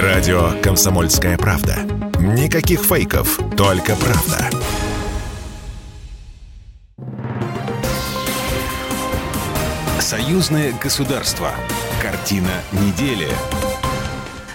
Радио «Комсомольская правда». Никаких фейков, только правда. Союзное государство. Картина недели.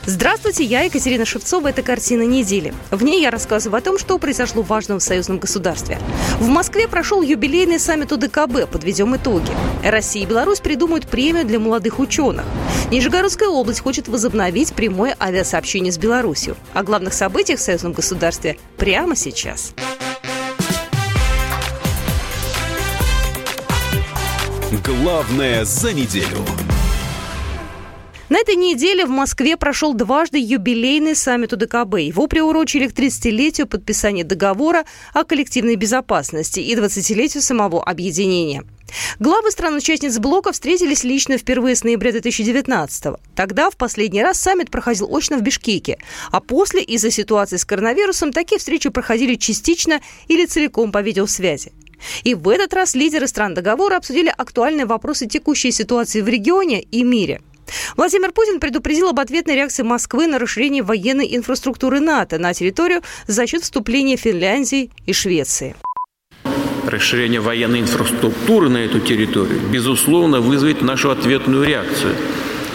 Здравствуйте, я Екатерина Шевцова. Это «Картина недели». В ней я рассказываю о том, что произошло важного в союзном государстве. В Москве прошел юбилейный саммит УДКБ. Подведем итоги. Россия и Беларусь придумают премию для молодых ученых. Нижегородская область хочет возобновить прямое авиасообщение с Беларусью. О главных событиях в союзном государстве прямо сейчас. Главное за неделю. На этой неделе в Москве прошел дважды юбилейный саммит УДКБ. Его приурочили к 30-летию подписания договора о коллективной безопасности и 20-летию самого объединения. Главы стран-участниц блока встретились лично впервые с ноября 2019 -го. Тогда в последний раз саммит проходил очно в Бишкеке, а после из-за ситуации с коронавирусом такие встречи проходили частично или целиком по видеосвязи. И в этот раз лидеры стран договора обсудили актуальные вопросы текущей ситуации в регионе и мире – Владимир Путин предупредил об ответной реакции Москвы на расширение военной инфраструктуры НАТО на территорию за счет вступления Финляндии и Швеции. Расширение военной инфраструктуры на эту территорию, безусловно, вызовет нашу ответную реакцию.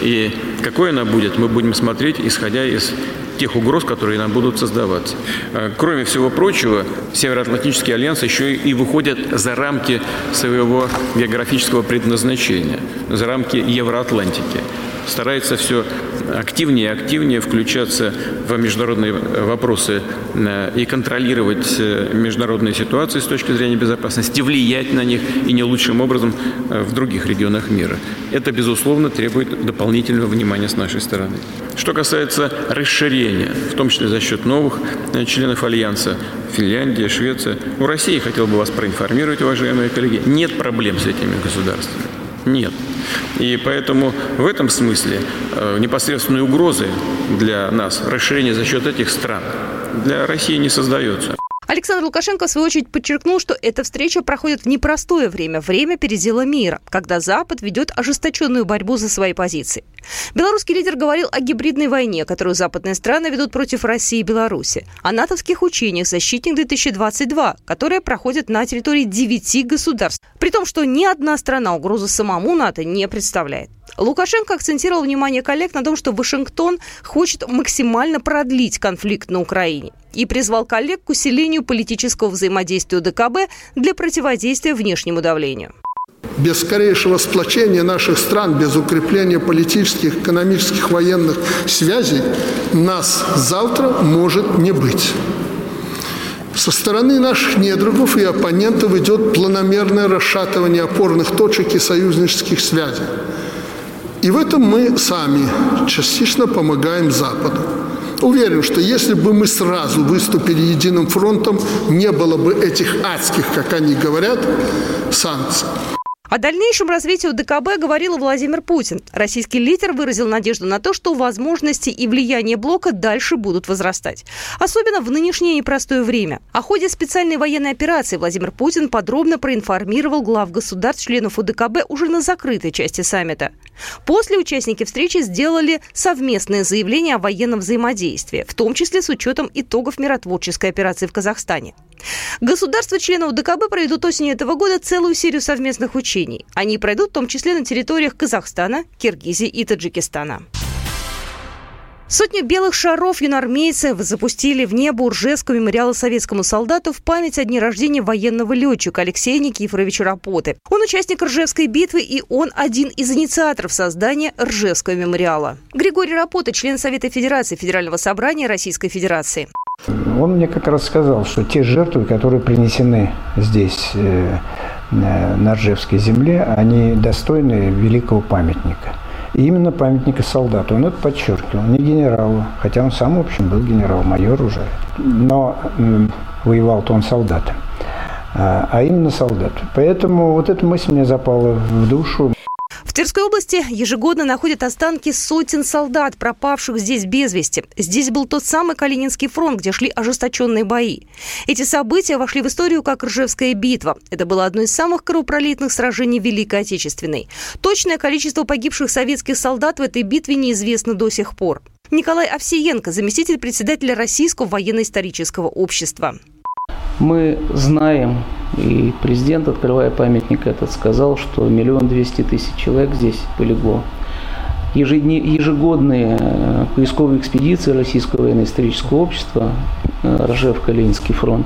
И какой она будет, мы будем смотреть, исходя из тех угроз, которые нам будут создаваться. А, кроме всего прочего, Североатлантический альянс еще и выходит за рамки своего географического предназначения, за рамки Евроатлантики старается все активнее и активнее включаться в международные вопросы э, и контролировать э, международные ситуации с точки зрения безопасности, влиять на них и не лучшим образом э, в других регионах мира. Это, безусловно, требует дополнительного внимания с нашей стороны. Что касается расширения, в том числе за счет новых членов Альянса, Финляндия, Швеция, у России, хотел бы вас проинформировать, уважаемые коллеги, нет проблем с этими государствами. Нет. И поэтому в этом смысле э, непосредственной угрозы для нас расширение за счет этих стран для России не создается. Александр Лукашенко, в свою очередь, подчеркнул, что эта встреча проходит в непростое время, время передела мира, когда Запад ведет ожесточенную борьбу за свои позиции. Белорусский лидер говорил о гибридной войне, которую западные страны ведут против России и Беларуси, о натовских учениях «Защитник-2022», которые проходят на территории девяти государств, при том, что ни одна страна угрозу самому НАТО не представляет. Лукашенко акцентировал внимание коллег на том, что Вашингтон хочет максимально продлить конфликт на Украине и призвал коллег к усилению политического взаимодействия ДКБ для противодействия внешнему давлению. Без скорейшего сплочения наших стран, без укрепления политических, экономических, военных связей нас завтра может не быть. Со стороны наших недругов и оппонентов идет планомерное расшатывание опорных точек и союзнических связей. И в этом мы сами частично помогаем Западу. Уверен, что если бы мы сразу выступили единым фронтом, не было бы этих адских, как они говорят, санкций. О дальнейшем развитии ДКБ говорил Владимир Путин. Российский лидер выразил надежду на то, что возможности и влияние блока дальше будут возрастать. Особенно в нынешнее непростое время. О ходе специальной военной операции Владимир Путин подробно проинформировал глав государств членов УДКБ уже на закрытой части саммита. После участники встречи сделали совместное заявление о военном взаимодействии, в том числе с учетом итогов миротворческой операции в Казахстане. Государства-члены УДКБ проведут осенью этого года целую серию совместных учений. Они пройдут в том числе на территориях Казахстана, Киргизии и Таджикистана. Сотни белых шаров юнормейцев запустили в небо Уржевского мемориала советскому солдату в память о дне рождения военного летчика Алексея Никифоровича Рапоты. Он участник Ржевской битвы и он один из инициаторов создания Ржевского мемориала. Григорий Рапота, член Совета Федерации Федерального собрания Российской Федерации. Он мне как раз сказал, что те жертвы, которые принесены здесь, э, на Ржевской земле, они достойны великого памятника. Именно памятника солдату. Он это подчеркивал, не генералу, хотя он сам, в общем, был генерал-майор уже. Но воевал-то он солдатом, а, а именно солдат. Поэтому вот эта мысль мне запала в душу. В Тверской области ежегодно находят останки сотен солдат, пропавших здесь без вести. Здесь был тот самый Калининский фронт, где шли ожесточенные бои. Эти события вошли в историю как Ржевская битва. Это было одно из самых кровопролитных сражений Великой Отечественной. Точное количество погибших советских солдат в этой битве неизвестно до сих пор. Николай Овсиенко, заместитель председателя Российского военно-исторического общества. Мы знаем, и президент, открывая памятник этот, сказал, что миллион двести тысяч человек здесь полегло. Ежегодные э, поисковые экспедиции Российского военно-исторического общества э, Ржев-Калининский фронт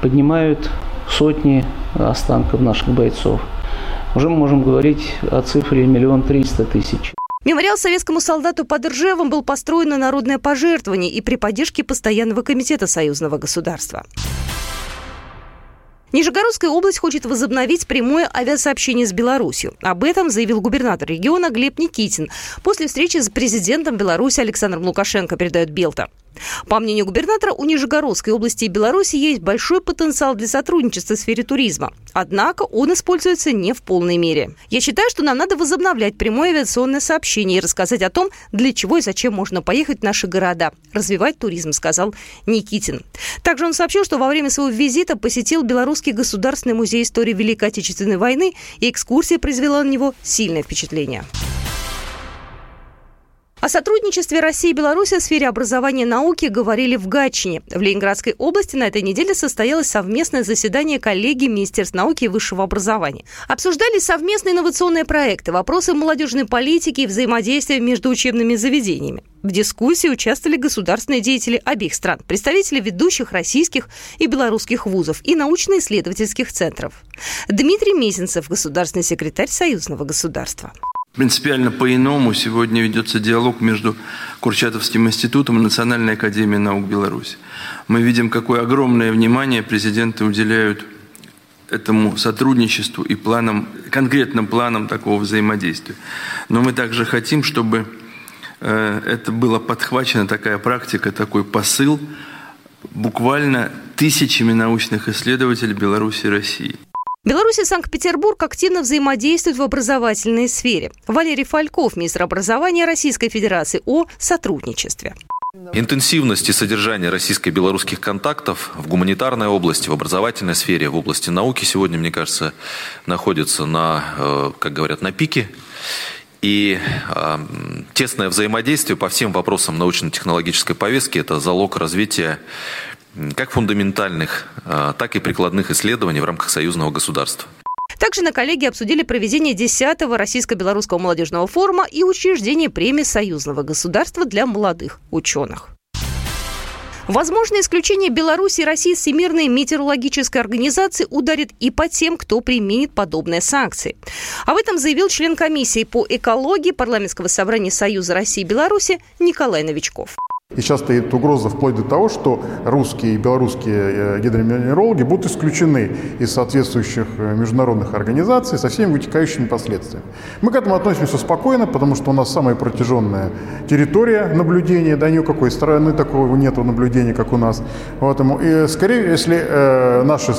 поднимают сотни останков наших бойцов. Уже мы можем говорить о цифре миллион триста тысяч. Мемориал советскому солдату под Ржевом был построен на народное пожертвование и при поддержке Постоянного комитета союзного государства. Нижегородская область хочет возобновить прямое авиасообщение с Беларусью. Об этом заявил губернатор региона Глеб Никитин после встречи с президентом Беларуси Александром Лукашенко, передает Белта. По мнению губернатора, у Нижегородской области и Беларуси есть большой потенциал для сотрудничества в сфере туризма. Однако он используется не в полной мере. Я считаю, что нам надо возобновлять прямое авиационное сообщение и рассказать о том, для чего и зачем можно поехать в наши города. Развивать туризм, сказал Никитин. Также он сообщил, что во время своего визита посетил Белорусский государственный музей истории Великой Отечественной войны, и экскурсия произвела на него сильное впечатление. О сотрудничестве России и Беларуси в сфере образования и науки говорили в Гатчине. В Ленинградской области на этой неделе состоялось совместное заседание коллегии Министерств науки и высшего образования. Обсуждали совместные инновационные проекты, вопросы молодежной политики и взаимодействия между учебными заведениями. В дискуссии участвовали государственные деятели обеих стран, представители ведущих российских и белорусских вузов и научно-исследовательских центров. Дмитрий Мезенцев, государственный секретарь Союзного государства принципиально по-иному сегодня ведется диалог между Курчатовским институтом и Национальной академией наук Беларуси. Мы видим, какое огромное внимание президенты уделяют этому сотрудничеству и планам, конкретным планам такого взаимодействия. Но мы также хотим, чтобы э, это было подхвачено, такая практика, такой посыл, буквально тысячами научных исследователей Беларуси и России. Беларусь и Санкт-Петербург активно взаимодействуют в образовательной сфере. Валерий Фальков, министр образования Российской Федерации, о сотрудничестве. Интенсивность и содержание российско-белорусских контактов в гуманитарной области, в образовательной сфере, в области науки сегодня, мне кажется, находится на, э, как говорят, на пике. И э, тесное взаимодействие по всем вопросам научно-технологической повестки – это залог развития как фундаментальных, а, так и прикладных исследований в рамках союзного государства. Также на коллегии обсудили проведение 10-го Российско-Белорусского молодежного форума и учреждение премии союзного государства для молодых ученых. Возможное исключение Беларуси и России с Всемирной метеорологической организации ударит и по тем, кто применит подобные санкции. Об этом заявил член комиссии по экологии парламентского собрания Союза России и Беларуси Николай Новичков. И сейчас стоит угроза вплоть до того, что русские и белорусские э, гидроминерологи будут исключены из соответствующих э, международных организаций со всеми вытекающими последствиями. Мы к этому относимся спокойно, потому что у нас самая протяженная территория наблюдения, да ни у какой страны такого нет наблюдения, как у нас. Поэтому, и скорее, если э, наши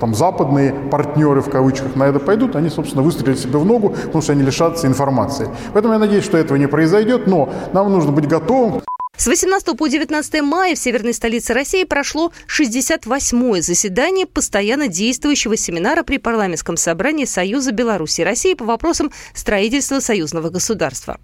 там, западные партнеры, в кавычках, на это пойдут, они, собственно, выстрелят себе в ногу, потому что они лишатся информации. Поэтому я надеюсь, что этого не произойдет, но нам нужно быть готовым с 18 по 19 мая в северной столице России прошло 68-е заседание постоянно действующего семинара при парламентском собрании Союза Беларуси и России по вопросам строительства союзного государства.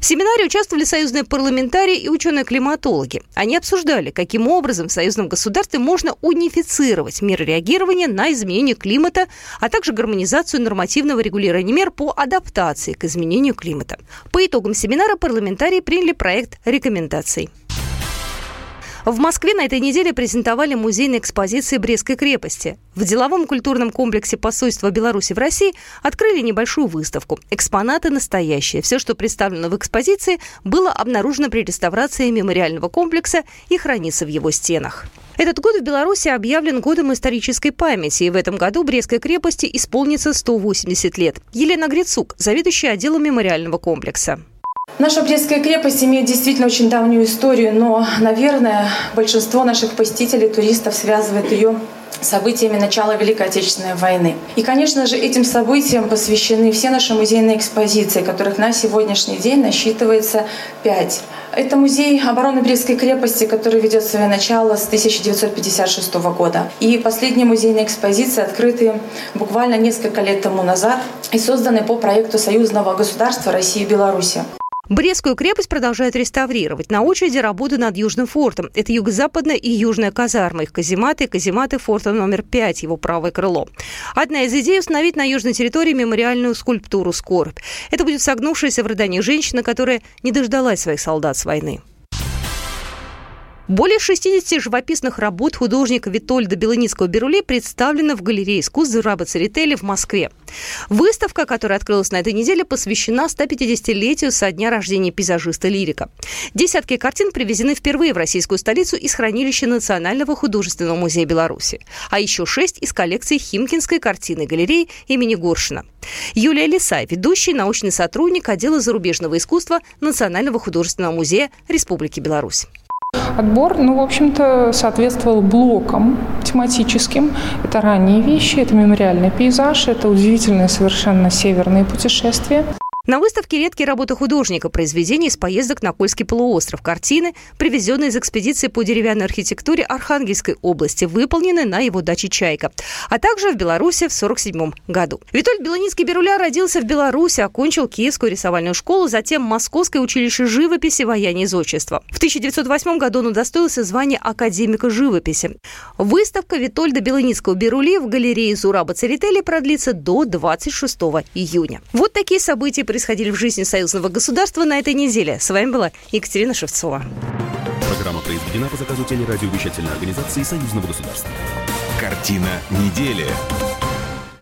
В семинаре участвовали союзные парламентарии и ученые-климатологи. Они обсуждали, каким образом в союзном государстве можно унифицировать меры реагирования на изменение климата, а также гармонизацию нормативного регулирования мер по адаптации к изменению климата. По итогам семинара парламентарии приняли проект рекомендаций. В Москве на этой неделе презентовали музейные экспозиции Брестской крепости. В деловом культурном комплексе посольства Беларуси в России открыли небольшую выставку. Экспонаты настоящие. Все, что представлено в экспозиции, было обнаружено при реставрации мемориального комплекса и хранится в его стенах. Этот год в Беларуси объявлен годом исторической памяти, и в этом году Брестской крепости исполнится 180 лет. Елена Грицук, заведующая отделом мемориального комплекса. Наша Брестская крепость имеет действительно очень давнюю историю, но, наверное, большинство наших посетителей, туристов связывает ее событиями начала Великой Отечественной войны. И, конечно же, этим событиям посвящены все наши музейные экспозиции, которых на сегодняшний день насчитывается пять. Это музей обороны Брестской крепости, который ведет свое начало с 1956 года. И последние музейные экспозиции открыты буквально несколько лет тому назад и созданы по проекту союзного государства России и Беларуси. Брестскую крепость продолжают реставрировать. На очереди работы над Южным фортом. Это юго-западная и южная казарма. Их казематы и казематы форта номер 5, его правое крыло. Одна из идей – установить на южной территории мемориальную скульптуру «Скорбь». Это будет согнувшаяся в рыдании женщина, которая не дождалась своих солдат с войны. Более 60 живописных работ художника Витольда Белыницкого-Беруле представлено в галерее искусств Зураба Церетели в Москве. Выставка, которая открылась на этой неделе, посвящена 150-летию со дня рождения пейзажиста-лирика. Десятки картин привезены впервые в российскую столицу из хранилища Национального художественного музея Беларуси. А еще шесть из коллекции Химкинской картины галереи имени Горшина. Юлия Лисай, ведущий научный сотрудник отдела зарубежного искусства Национального художественного музея Республики Беларусь. Отбор, ну, в общем-то, соответствовал блокам тематическим. Это ранние вещи, это мемориальный пейзаж, это удивительные совершенно северные путешествия. На выставке редкие работы художника, произведения из поездок на Кольский полуостров, картины, привезенные из экспедиции по деревянной архитектуре Архангельской области, выполненные на его даче «Чайка», а также в Беларуси в 1947 году. Витольд Белоницкий Беруля родился в Беларуси, окончил Киевскую рисовальную школу, затем Московское училище живописи, вояния и зодчества. В 1908 году он удостоился звания академика живописи. Выставка Витольда Белоницкого Берули в галерее Зураба Церетели продлится до 26 июня. Вот такие события происходили в жизни союзного государства на этой неделе. С вами была Екатерина Шевцова. Программа произведена по заказу телерадиовещательной организации союзного государства. Картина недели.